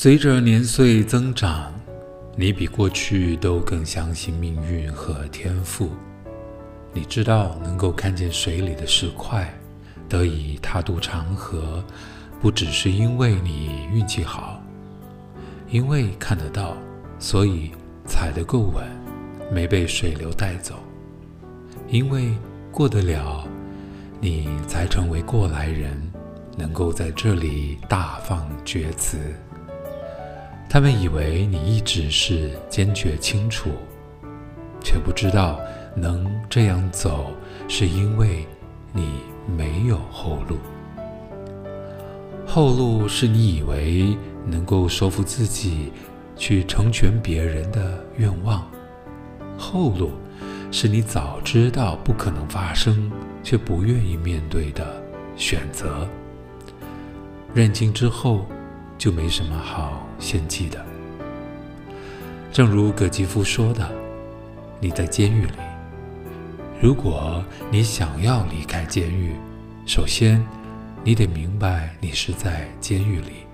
随着年岁增长，你比过去都更相信命运和天赋。你知道，能够看见水里的石块，得以踏渡长河，不只是因为你运气好，因为看得到，所以踩得够稳，没被水流带走。因为过得了，你才成为过来人，能够在这里大放厥词。他们以为你一直是坚决清楚，却不知道能这样走，是因为你没有后路。后路是你以为能够说服自己去成全别人的愿望，后路是你早知道不可能发生，却不愿意面对的选择。认清之后，就没什么好献祭的。正如葛吉夫说的：“你在监狱里，如果你想要离开监狱，首先你得明白你是在监狱里。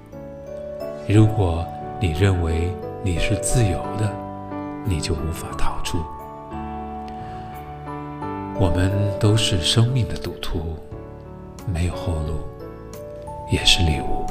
如果你认为你是自由的，你就无法逃出。我们都是生命的赌徒，没有后路，也是礼物。”